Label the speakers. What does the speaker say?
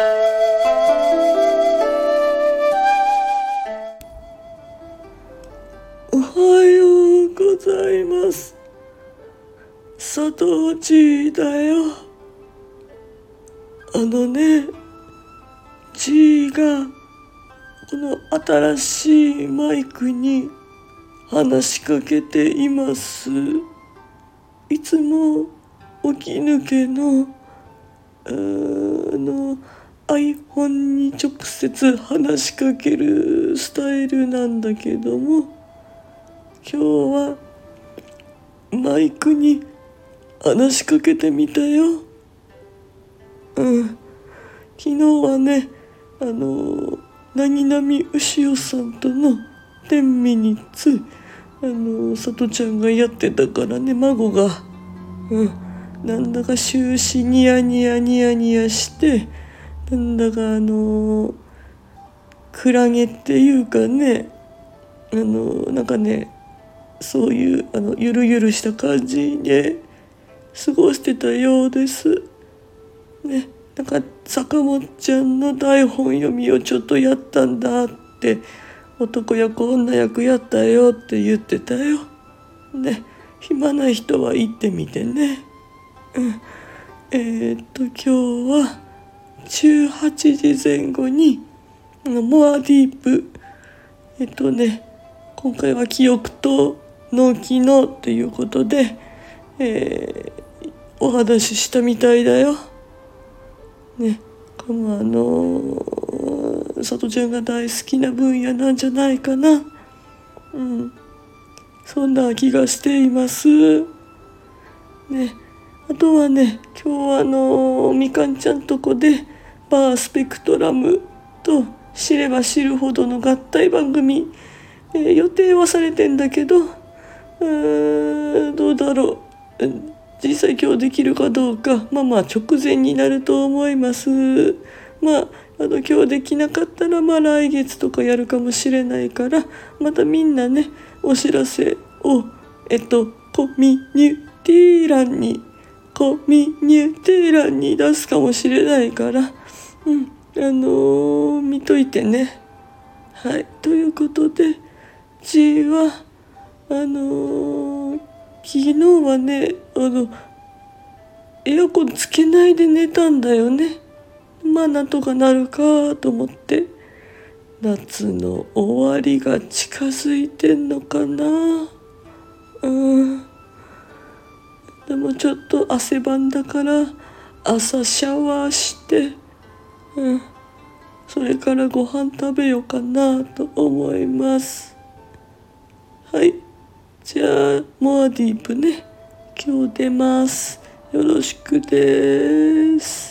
Speaker 1: おはようございます。佐藤ちだよ。あのねちがこの新しいマイクに話しかけています。いつも起き抜けのあの iPhone に直接話しかけるスタイルなんだけども今日はマイクに話しかけてみたよ。うん。昨日はねあの何々牛尾さんとの10ミニッツあのさとちゃんがやってたからね孫が。うん。なんだか終始ニヤニヤニヤニヤしてなんだかあのクラゲっていうかねあのなんかねそういうあのゆるゆるした感じで過ごしてたようです。ねなんか坂本ちゃんの台本読みをちょっとやったんだって男役女役やったよって言ってたよ。ね暇な人は行ってみてね。うん、えー、っと今日は18時前後にモアディープえっとね今回は記憶と脳機能っていうことで、えー、お話ししたみたいだよ。ねこのあのさとちゃんが大好きな分野なんじゃないかな。うんそんな気がしています。ねあとはね今日はあのみかんちゃんとこでバースペクトラムと知れば知るほどの合体番組、えー予定はされてんだけどうーんどうだろう。実際今日できるかどうかまあまあ直前になると思います。まああの今日できなかったらまあ来月とかやるかもしれないからまたみんなねお知らせをえっとコミュニティ欄にコミュティ欄に出すかもしれないから。うんあのー見といてね。はいということで G はあのー昨日はねあのエアコンつけないで寝たんだよね。まあなんとかなるかと思って夏の終わりが近づいてんのかな。うん。でもちょっと汗ばんだから朝シャワーしてうん。それからご飯食べようかなと思います。はい。じゃあモアディープね。今日出ます。よろしくです。